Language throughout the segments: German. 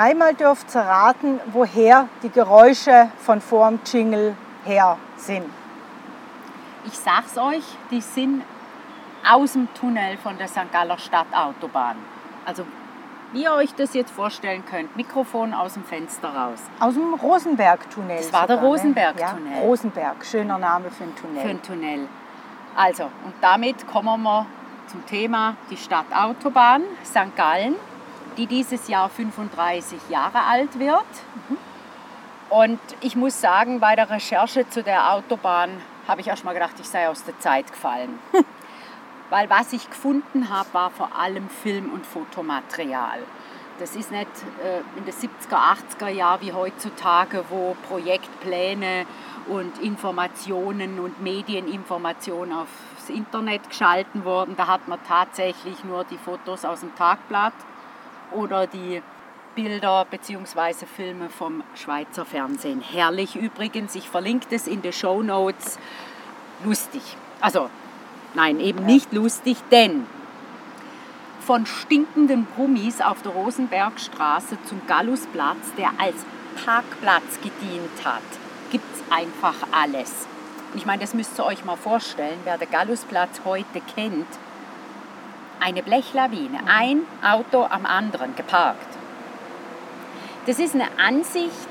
Dreimal dürft ihr raten, woher die Geräusche von vorm Jingle her sind. Ich sag's euch, die sind aus dem Tunnel von der St. Galler Stadtautobahn. Also wie ihr euch das jetzt vorstellen könnt, Mikrofon aus dem Fenster raus. Aus dem Rosenberg-Tunnel. Das war der sogar, ne? Rosenberg-Tunnel. Ja, Rosenberg, schöner Name für ein Tunnel. Für ein Tunnel. Also, und damit kommen wir zum Thema die Stadtautobahn St. Gallen, die dieses Jahr 35 Jahre alt wird. Und ich muss sagen, bei der Recherche zu der Autobahn habe ich erst mal gedacht, ich sei aus der Zeit gefallen. Weil was ich gefunden habe, war vor allem Film- und Fotomaterial. Das ist nicht äh, in den 70er, 80er Jahren wie heutzutage, wo Projektpläne und Informationen und Medieninformationen aufs Internet geschalten wurden. Da hat man tatsächlich nur die Fotos aus dem Tagblatt oder die Bilder bzw. Filme vom Schweizer Fernsehen. Herrlich übrigens, ich verlinke das in den Show Notes. Lustig. Also, nein, eben nicht lustig, denn von stinkenden Brummis auf der Rosenbergstraße zum Gallusplatz, der als Parkplatz gedient hat, gibt es einfach alles. Ich meine, das müsst ihr euch mal vorstellen, wer den Gallusplatz heute kennt. Eine Blechlawine, ein Auto am anderen geparkt. Das ist eine Ansicht,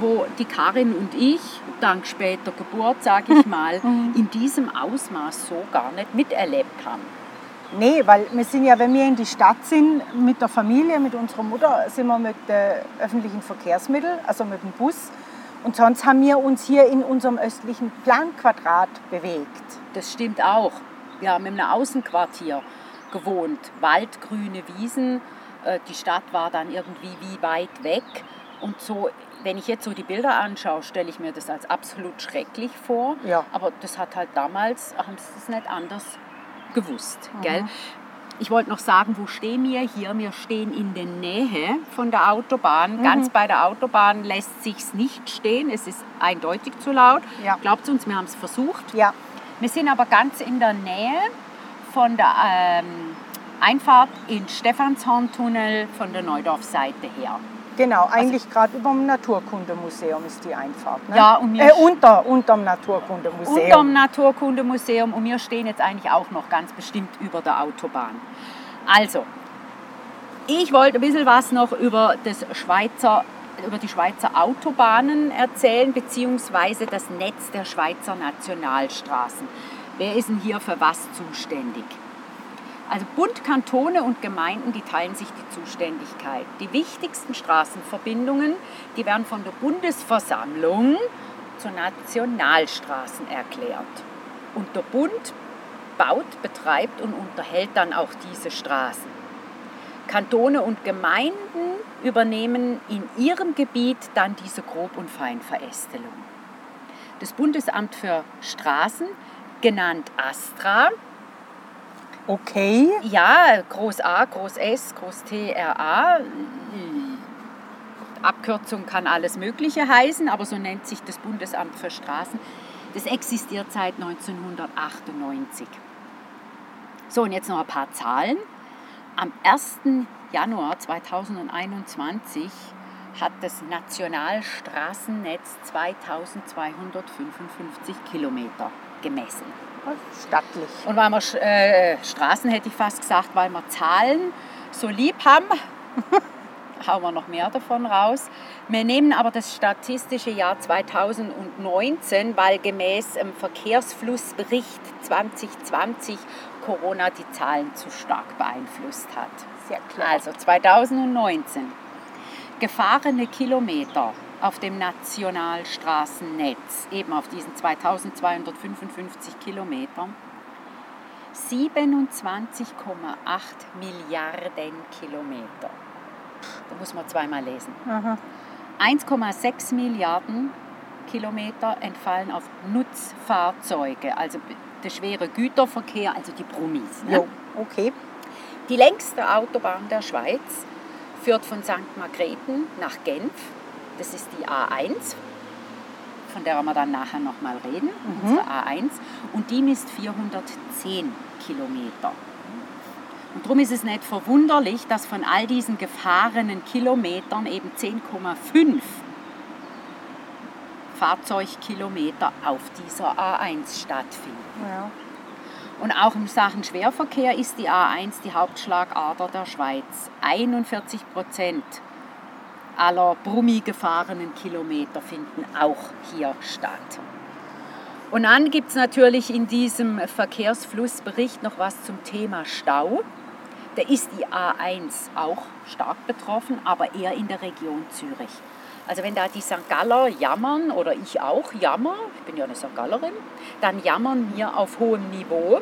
wo die Karin und ich, dank später Geburt, sage ich mal, in diesem Ausmaß so gar nicht miterlebt haben. Nee, weil wir sind ja, wenn wir in die Stadt sind, mit der Familie, mit unserer Mutter, sind wir mit den öffentlichen Verkehrsmitteln, also mit dem Bus. Und sonst haben wir uns hier in unserem östlichen Planquadrat bewegt. Das stimmt auch. Wir haben einem Außenquartier gewohnt, waldgrüne Wiesen. Äh, Die Stadt war dann irgendwie wie weit weg. Und so, wenn ich jetzt so die Bilder anschaue, stelle ich mir das als absolut schrecklich vor. Ja. Aber das hat halt damals, haben sie es nicht anders gewusst. Gell? Ich wollte noch sagen, wo stehen wir hier? Wir stehen in der Nähe von der Autobahn. Ganz bei der Autobahn lässt sich's nicht stehen. Es ist eindeutig zu laut. Ja. Glaubt uns, wir haben es versucht. Ja, Wir sind aber ganz in der Nähe von der ähm, Einfahrt in Stephanshorntunnel von der Neudorf-Seite her. genau. Eigentlich gerade über dem Naturkundemuseum ist die Einfahrt. Ne? Ja, und wir äh, unter, unterm Naturkundemuseum. Unterm Naturkundemuseum und wir stehen jetzt eigentlich auch noch ganz bestimmt über der Autobahn. Also, ich wollte ein bisschen was noch über, das Schweizer, über die Schweizer Autobahnen erzählen, beziehungsweise das Netz der Schweizer Nationalstraßen. Wer ist denn hier für was zuständig? Also Bund, Kantone und Gemeinden, die teilen sich die Zuständigkeit. Die wichtigsten Straßenverbindungen, die werden von der Bundesversammlung zu Nationalstraßen erklärt. Und der Bund baut, betreibt und unterhält dann auch diese Straßen. Kantone und Gemeinden übernehmen in ihrem Gebiet dann diese Grob- und Feinverästelung. Das Bundesamt für Straßen, genannt ASTRA, Okay. ja, Groß A, Groß S, Groß T, R, A. Abkürzung kann alles Mögliche heißen, aber so nennt sich das Bundesamt für Straßen. Das existiert seit 1998. So, und jetzt noch ein paar Zahlen. Am 1. Januar 2021 hat das Nationalstraßennetz 2255 Kilometer gemessen. Stattlich. Und weil wir äh, Straßen, hätte ich fast gesagt, weil wir Zahlen so lieb haben, hauen wir noch mehr davon raus. Wir nehmen aber das statistische Jahr 2019, weil gemäß dem Verkehrsflussbericht 2020 Corona die Zahlen zu stark beeinflusst hat. Sehr klar. Also 2019. Gefahrene Kilometer auf dem Nationalstraßennetz, eben auf diesen 2255 Kilometern, 27,8 Milliarden Kilometer. Da muss man zweimal lesen. Aha. 1,6 Milliarden Kilometer entfallen auf Nutzfahrzeuge, also der schwere Güterverkehr, also die Brummis. Ne? Jo, okay. Die längste Autobahn der Schweiz führt von St. Margrethen nach Genf. Das ist die A1, von der wir dann nachher nochmal reden, unsere A1. Und die misst 410 Kilometer. Und darum ist es nicht verwunderlich, dass von all diesen gefahrenen Kilometern eben 10,5 Fahrzeugkilometer auf dieser A1 stattfinden. Ja. Und auch in Sachen Schwerverkehr ist die A1 die Hauptschlagader der Schweiz. 41 Prozent aller Brummi gefahrenen Kilometer finden auch hier statt. Und dann gibt es natürlich in diesem Verkehrsflussbericht noch was zum Thema Stau. Da ist die A1 auch stark betroffen, aber eher in der Region Zürich. Also wenn da die St. Galler jammern oder ich auch jammer, ich bin ja eine St. Gallerin, dann jammern wir auf hohem Niveau.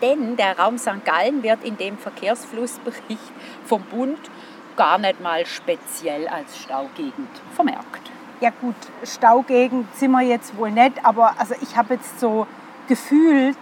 Denn der Raum St. Gallen wird in dem Verkehrsflussbericht vom Bund gar nicht mal speziell als Staugegend vermerkt. Ja gut, Staugegend sind wir jetzt wohl nicht, aber also ich habe jetzt so gefühlt,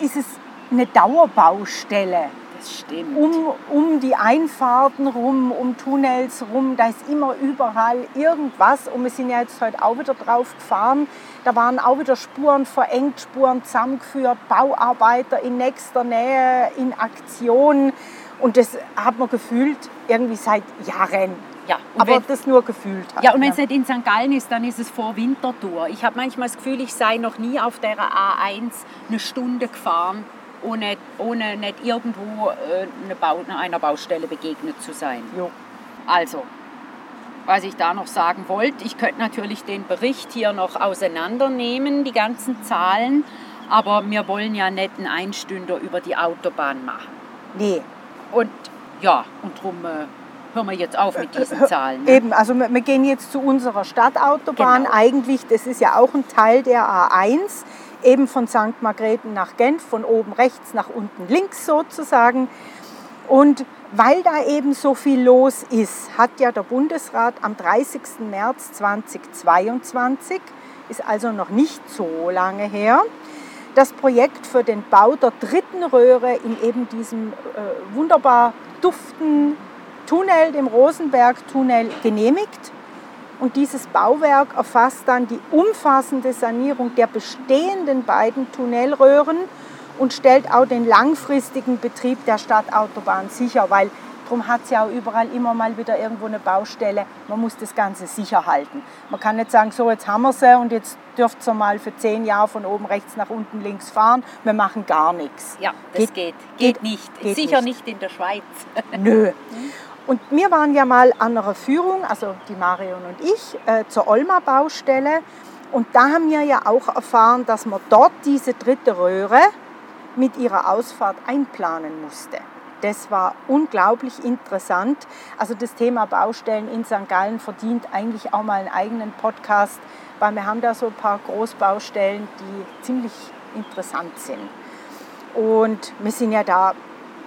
äh, ist es eine Dauerbaustelle. Das stimmt. Um, um die Einfahrten rum, um Tunnels rum, da ist immer überall irgendwas. Und wir sind ja jetzt heute auch wieder drauf gefahren. Da waren auch wieder Spuren verengt, Spuren zusammengeführt, Bauarbeiter in nächster Nähe, in Aktion. Und das hat man gefühlt irgendwie seit Jahren. Ja, Aber wenn- das nur gefühlt hat. Ja, und wenn es nicht in St. Gallen ist, dann ist es vor Winterthur. Ich habe manchmal das Gefühl, ich sei noch nie auf der A1 eine Stunde gefahren, ohne, ohne nicht irgendwo äh, eine Bau, einer Baustelle begegnet zu sein. Jo. Also, was ich da noch sagen wollte, ich könnte natürlich den Bericht hier noch auseinandernehmen, die ganzen Zahlen, aber wir wollen ja nicht einen Einstünder über die Autobahn machen. Nee, Und ja, und darum äh, hören wir jetzt auf mit diesen Zahlen. Ne? Eben, also wir, wir gehen jetzt zu unserer Stadtautobahn. Genau. Eigentlich, das ist ja auch ein Teil der A1, eben von St. Margrethen nach Genf, von oben rechts nach unten links sozusagen. Und weil da eben so viel los ist, hat ja der Bundesrat am 30. März 2022, ist also noch nicht so lange her, das Projekt für den Bau der dritten Röhre in eben diesem äh, wunderbar duften Tunnel, dem Rosenberg-Tunnel, genehmigt. Und dieses Bauwerk erfasst dann die umfassende Sanierung der bestehenden beiden Tunnelröhren und stellt auch den langfristigen Betrieb der Stadtautobahn sicher, weil darum hat es ja auch überall immer mal wieder irgendwo eine Baustelle. Man muss das Ganze sicher halten. Man kann nicht sagen, so jetzt haben wir sie und jetzt dürft ihr mal für zehn Jahre von oben rechts nach unten links fahren. Wir machen gar nichts. Ja, das Geht- geht. geht- Geht, nicht. geht Sicher nicht. nicht. in der Schweiz. Nö. Und wir waren ja mal an einer Führung, also die Marion und ich, äh, zur Olma-Baustelle. Und da haben wir ja auch erfahren, dass man dort diese dritte Röhre mit ihrer Ausfahrt einplanen musste. Das war unglaublich interessant. Also das Thema Baustellen in St. Gallen verdient eigentlich auch mal einen eigenen Podcast, weil wir haben da so ein paar Großbaustellen, die ziemlich interessant sind. Und wir sind ja da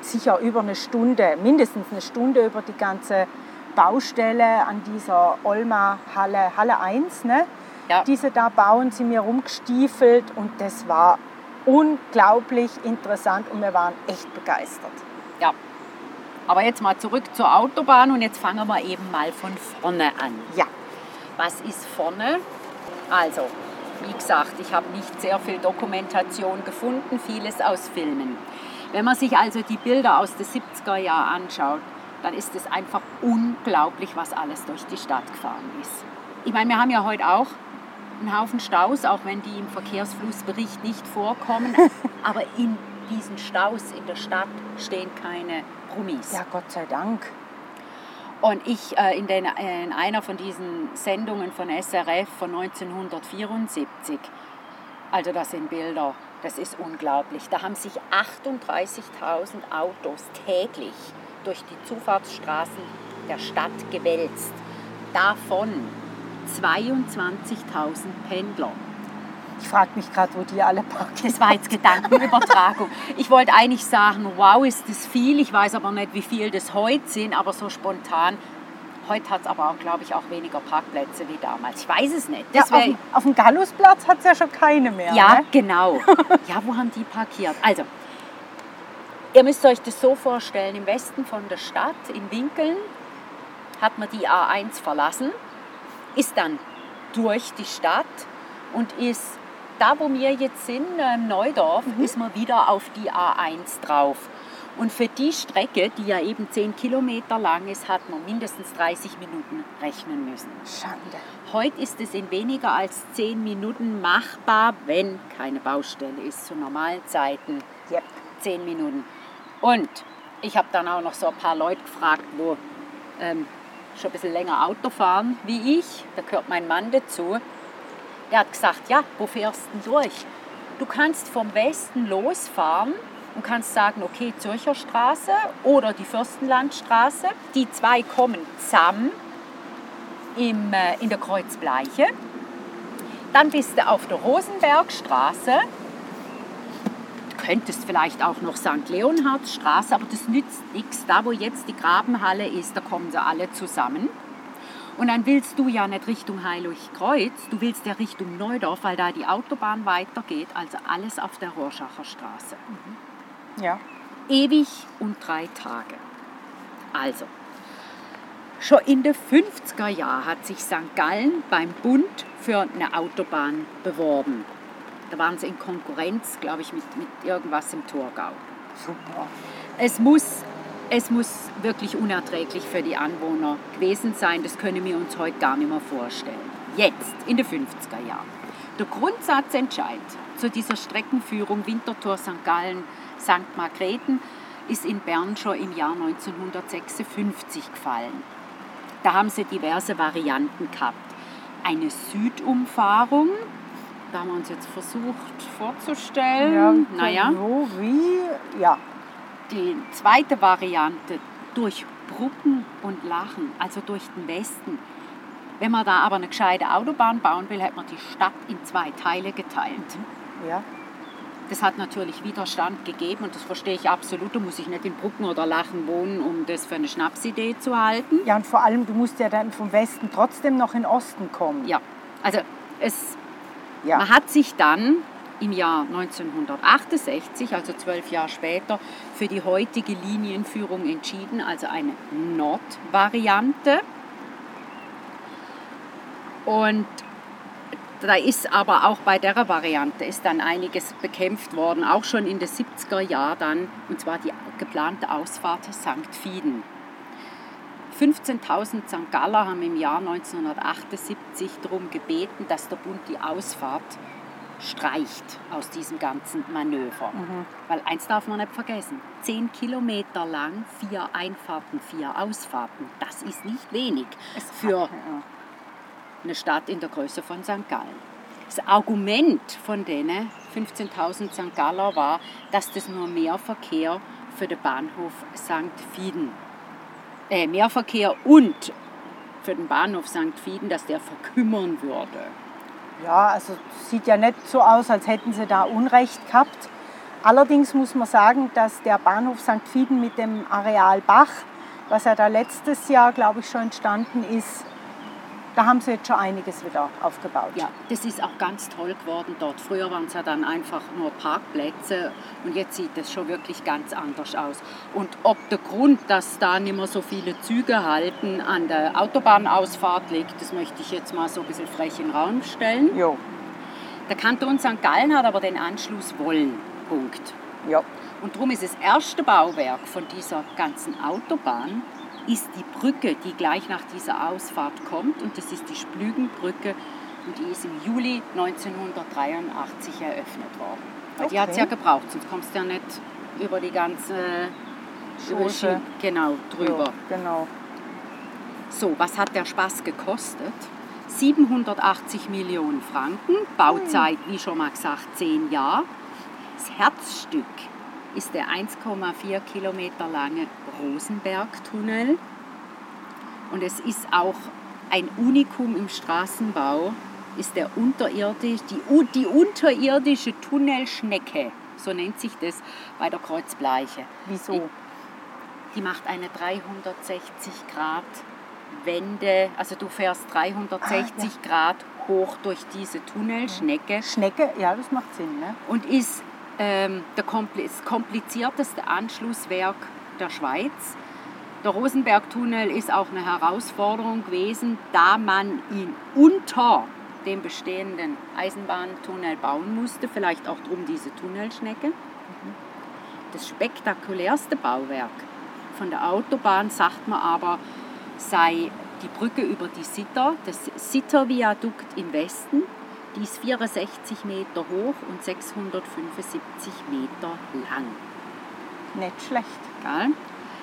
sicher über eine Stunde, mindestens eine Stunde über die ganze Baustelle an dieser Olma Halle, Halle 1, ne? Ja. diese da bauen, sind wir rumgestiefelt und das war unglaublich interessant und wir waren echt begeistert. Ja. Aber jetzt mal zurück zur Autobahn und jetzt fangen wir eben mal von vorne an. Ja, Was ist vorne? Also, wie gesagt, ich habe nicht sehr viel Dokumentation gefunden, vieles aus Filmen. Wenn man sich also die Bilder aus den 70er Jahren anschaut, dann ist es einfach unglaublich, was alles durch die Stadt gefahren ist. Ich meine, wir haben ja heute auch einen Haufen Staus, auch wenn die im Verkehrsflussbericht nicht vorkommen. Aber in diesen Staus in der Stadt stehen keine Brummis. ja, Gott sei Dank. Und ich äh, in, den, in einer von diesen Sendungen von SRF von 1974, also das sind Bilder, das ist unglaublich. Da haben sich 38.000 Autos täglich durch die Zufahrtsstraßen der Stadt gewälzt. Davon 22.000 Pendler. Ich frage mich gerade, wo die alle parken. Das war jetzt Gedankenübertragung. Ich wollte eigentlich sagen, wow, ist das viel. Ich weiß aber nicht, wie viel das heute sind, aber so spontan. Heute hat es aber auch, glaube ich, auch weniger Parkplätze wie damals. Ich weiß es nicht. Ja, auf, dem- auf dem Gallusplatz hat es ja schon keine mehr. Ja, Ne? genau. Ja, wo haben die parkiert? Also, ihr müsst euch das so vorstellen, im Westen von der Stadt, in Winkeln, hat man die A1 verlassen, ist dann durch die Stadt und ist da, wo wir jetzt sind, im Neudorf, ist man wieder auf die A1 drauf. Und für die Strecke, die ja eben 10 Kilometer lang ist, hat man mindestens 30 Minuten rechnen müssen. Schande. Heute ist es in weniger als 10 Minuten machbar, wenn keine Baustelle ist. Zu normalen Zeiten Yep. 10 Minuten. Und ich habe dann auch noch so ein paar Leute gefragt, wo ähm, schon ein bisschen länger Auto fahren wie ich. Da gehört mein Mann dazu. Der hat gesagt, ja, wo fährst du denn durch? Du kannst vom Westen losfahren und kannst sagen, okay, Zürcher Straße oder die Fürstenlandstraße. Die zwei kommen zusammen im, äh, in der Kreuzbleiche. Dann bist du auf der Rosenbergstraße. Du könntest vielleicht auch noch St. Leonhardsstraße, aber das nützt nichts. Da, wo jetzt die Grabenhalle ist, da kommen sie alle zusammen. Und dann willst du ja nicht Richtung Heiligkreuz, du willst ja Richtung Neudorf, weil da die Autobahn weitergeht. Also alles auf der Rorschacher Straße. Ja. Ewig und drei Tage. Also, schon in den 50er Jahren hat sich St. Gallen beim Bund für eine Autobahn beworben. Da waren sie in Konkurrenz, glaube ich, mit, mit irgendwas im Thurgau. Super. Es muss, es muss wirklich unerträglich für die Anwohner gewesen sein. Das können wir uns heute gar nicht mehr vorstellen. Jetzt, in den 50er Jahren. Der Grundsatzentscheid zu dieser Streckenführung Winterthur St. Gallen St. Margrethen ist in Bern schon im Jahr 1956 gefallen. Da haben sie diverse Varianten gehabt. Eine Südumfahrung, da haben wir uns jetzt versucht vorzustellen. Ja, naja. Wo, wie? Ja. Die zweite Variante durch Brücken und Lachen, also durch den Westen. Wenn man da aber eine gescheite Autobahn bauen will, hat man die Stadt in zwei Teile geteilt. Ja. Das hat natürlich Widerstand gegeben und das verstehe ich absolut. Da muss ich nicht in Brücken oder Lachen wohnen, um das für eine Schnapsidee zu halten. Ja, und vor allem, du musst ja dann vom Westen trotzdem noch in den Osten kommen. Ja, also es, Ja. man hat sich dann im Jahr 1968, also zwölf Jahre später, für die heutige Linienführung entschieden, also eine Nordvariante. Und da ist aber auch bei der Variante ist dann einiges bekämpft worden, auch schon in den 70er Jahren dann, und zwar die geplante Ausfahrt St. Fieden. 15.000 St. Galler haben im Jahr 1978 darum gebeten, dass der Bund die Ausfahrt streicht aus diesem ganzen Manöver. Weil eins darf man nicht vergessen, 10 Kilometer lang, vier Einfahrten, vier Ausfahrten, das ist nicht wenig für Ja. eine Stadt in der Größe von St. Gallen. Das Argument von denen 15.000 St. Galler war, dass das nur mehr Verkehr für den Bahnhof St. Fieden, äh, mehr Verkehr und für den Bahnhof St. Fieden, dass der verkümmern würde. Ja, also sieht ja nicht so aus, als hätten sie da Unrecht gehabt. Allerdings muss man sagen, dass der Bahnhof St. Fieden mit dem Areal Bach, was ja da letztes Jahr, glaube ich, schon entstanden ist, da haben sie jetzt schon einiges wieder aufgebaut. Ja, das ist auch ganz toll geworden dort. Früher waren es ja dann einfach nur Parkplätze und jetzt sieht es schon wirklich ganz anders aus. Und ob der Grund, dass da nicht mehr so viele Züge halten, an der Autobahnausfahrt liegt, das möchte ich jetzt mal so ein bisschen frech in den Raum stellen. Jo. Der Kanton St. Gallen hat aber den Anschluss wollen. Punkt. Ja. Und darum ist das erste Bauwerk von dieser ganzen Autobahn ist die Brücke, die gleich nach dieser Ausfahrt kommt. Und das ist die Splügenbrücke. Und die ist im Juli 1983 eröffnet worden. Weil die hat es ja Okay. gebraucht, sonst kommst du ja nicht über die ganze. Schi- genau drüber. Ja, genau. So, was hat der Spaß gekostet? 780 Millionen Franken, Bauzeit, wie schon mal gesagt, 10 Jahre. Das Herzstück ist der 1,4 Kilometer lange Rosenbergtunnel. Und es ist auch ein Unikum im Straßenbau, ist der unterirdisch, die, die unterirdische Tunnelschnecke, so nennt sich das bei der Kreuzbleiche. Wieso? Die, die macht eine 360 Grad Wende, also du fährst 360 ah, ja. Grad hoch durch diese Tunnelschnecke. Schnecke, ja, das macht Sinn. Ne? Und ist ähm, das komplizierteste Anschlusswerk der Schweiz. Der Rosenbergtunnel ist auch eine Herausforderung gewesen, da man ihn unter dem bestehenden Eisenbahntunnel bauen musste, vielleicht auch drum diese Tunnelschnecke. Das spektakulärste Bauwerk von der Autobahn, sagt man aber, sei die Brücke über die Sitter, das Sitterviadukt im Westen. Die ist 64 Meter hoch und 675 Meter lang. Nicht schlecht. Gell?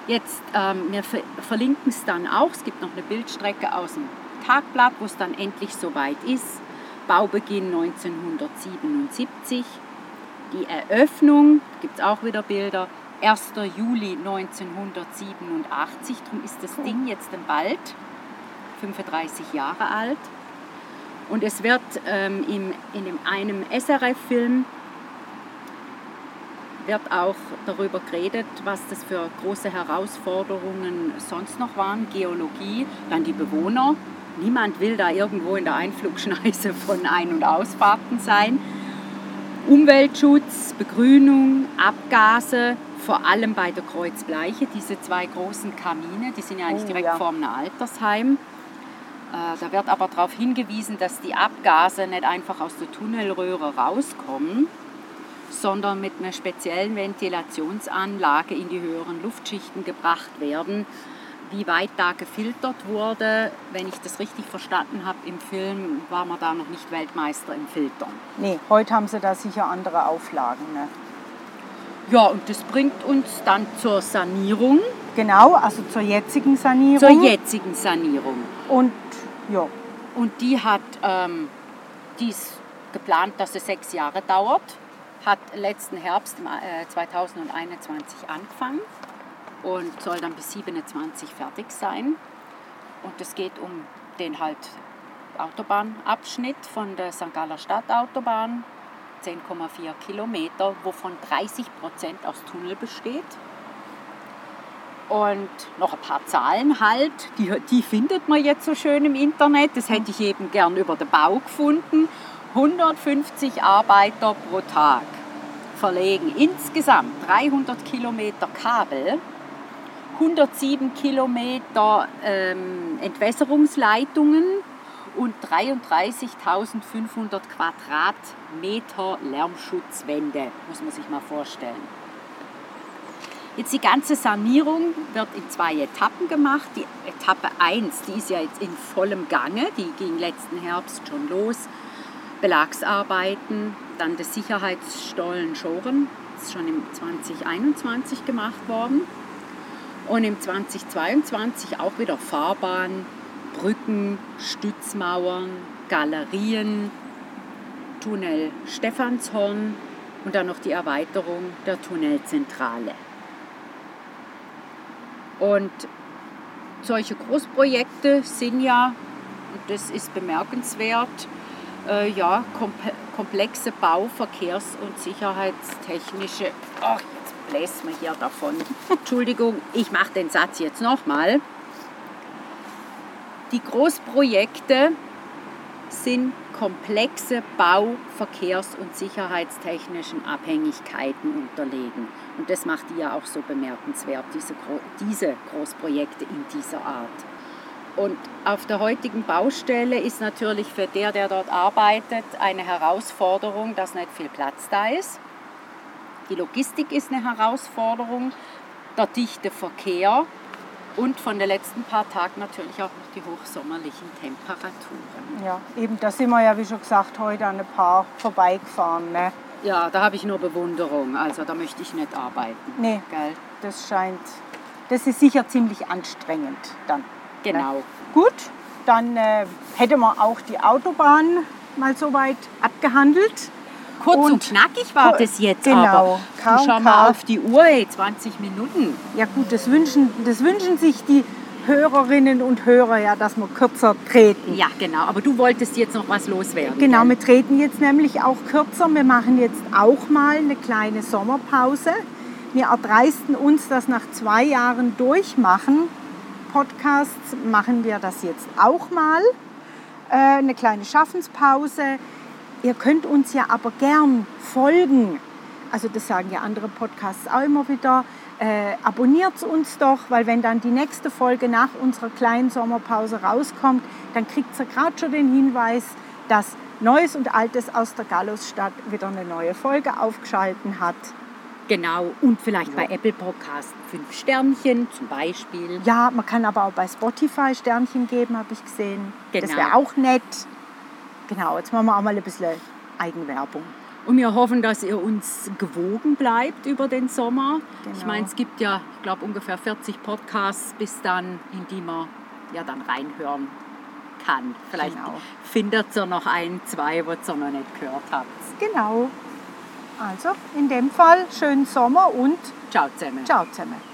Jetzt, ähm, wir verlinken es dann auch. Es gibt noch eine Bildstrecke aus dem Tagblatt, wo es dann endlich soweit ist. Baubeginn 1977. Die Eröffnung, gibt es auch wieder Bilder, 1. Juli 1987. Darum ist das Ding jetzt bald 35 Jahre alt. Und es wird ähm, im, in einem SRF-Film wird auch darüber geredet, was das für große Herausforderungen sonst noch waren. Geologie, dann die Bewohner. Niemand will da irgendwo in der Einflugschneise von Ein- und Ausfahrten sein. Umweltschutz, Begrünung, Abgase, vor allem bei der Kreuzbleiche, diese zwei großen Kamine, die sind ja eigentlich oh, direkt ja. vor einem Altersheim. Äh, da wird aber darauf hingewiesen, dass die Abgase nicht einfach aus der Tunnelröhre rauskommen, sondern mit einer speziellen Ventilationsanlage in die höheren Luftschichten gebracht werden. Wie weit da gefiltert wurde, wenn ich das richtig verstanden habe im Film, war man da noch nicht Weltmeister im Filtern. Nee, heute haben sie da sicher andere Auflagen. Ne? Ja, und das bringt uns dann zur Sanierung. Genau, also zur jetzigen Sanierung. Zur jetzigen Sanierung. Und ja. Und die hat ähm, dies geplant, dass es sechs Jahre dauert hat letzten Herbst 2021 äh, angefangen und soll dann bis 27 fertig sein. Und es geht um den halt Autobahnabschnitt von der St. Galler Stadtautobahn, 10,4 Kilometer, wovon 30 Prozent aus Tunnel besteht. Und noch ein paar Zahlen halt, die, die findet man jetzt so schön im Internet. Das hätte ich eben gern über den Bau gefunden. 150 Arbeiter pro Tag verlegen insgesamt 300 Kilometer Kabel, 107 Kilometer ähm, Entwässerungsleitungen und 33.500 Quadratmeter Lärmschutzwände, muss man sich mal vorstellen. Jetzt die ganze Sanierung wird in zwei Etappen gemacht. Die Etappe 1, die ist ja jetzt in vollem Gange, die ging letzten Herbst schon los. Belagsarbeiten, dann das Sicherheitsstollen Schoren, ist schon im 2021 gemacht worden. Und im 2022 auch wieder Fahrbahn, Brücken, Stützmauern, Galerien, Tunnel Stephanshorn und dann noch die Erweiterung der Tunnelzentrale. Und solche Großprojekte sind ja, und das ist bemerkenswert, äh, ja, komplexe Bau-, Verkehrs- und sicherheitstechnische. Ach, jetzt bläst man hier davon. Entschuldigung, ich mache den Satz jetzt nochmal. Die Großprojekte sind komplexe Bau-, Verkehrs- und sicherheitstechnischen Abhängigkeiten unterlegen. Und das macht die ja auch so bemerkenswert, diese, diese Großprojekte in dieser Art. Und auf der heutigen Baustelle ist natürlich für der, der dort arbeitet, eine Herausforderung, dass nicht viel Platz da ist. Die Logistik ist eine Herausforderung, der dichte Verkehr und von den letzten paar Tagen natürlich auch noch die hochsommerlichen Temperaturen. Ja, eben da sind wir ja, wie schon gesagt, heute an ein paar vorbeigefahren. Ne? Ja, da habe ich nur Bewunderung. Also da möchte ich nicht arbeiten. Nee, Gell? das scheint, das ist sicher ziemlich anstrengend dann. Genau. Gut, dann äh, hätte man auch die Autobahn mal so weit abgehandelt. Kurz und, und knackig war das jetzt genau, aber. schau mal auf die Uhr, ey, 20 Minuten. Ja gut, das wünschen, das wünschen sich die Hörerinnen und Hörer ja, dass wir kürzer treten. Ja, genau. Aber du wolltest jetzt noch was loswerden. Genau, gell? wir treten jetzt nämlich auch kürzer. Wir machen jetzt auch mal eine kleine Sommerpause. Wir erdreisten uns das nach zwei Jahren Durchmachen. Podcasts machen wir das jetzt auch mal. Äh, eine kleine Schaffenspause. Ihr könnt uns ja aber gern folgen. Also das sagen ja andere Podcasts auch immer wieder. Äh, abonniert uns doch, weil wenn dann die nächste Folge nach unserer kleinen Sommerpause rauskommt, dann kriegt ihr gerade schon den Hinweis, dass Neues und Altes aus der Gallusstadt wieder eine neue Folge aufgeschalten hat. Genau. Und vielleicht bei Apple Podcast fünf Sternchen zum Beispiel. Ja, man kann aber auch bei Spotify Sternchen geben, habe ich gesehen. Das Genau. wäre auch nett. Genau, jetzt machen wir auch mal ein bisschen Eigenwerbung. Und wir hoffen, dass ihr uns gewogen bleibt über den Sommer. Ich Genau. meine, es gibt ja, ich glaube, ungefähr 40 Podcasts bis dann, in die man ja dann reinhören kann. Vielleicht Genau. findet ihr noch ein, zwei, was ihr noch nicht gehört habt. Genau. Also in dem Fall schönen Sommer und Ciao zusammen. ciao zusammen.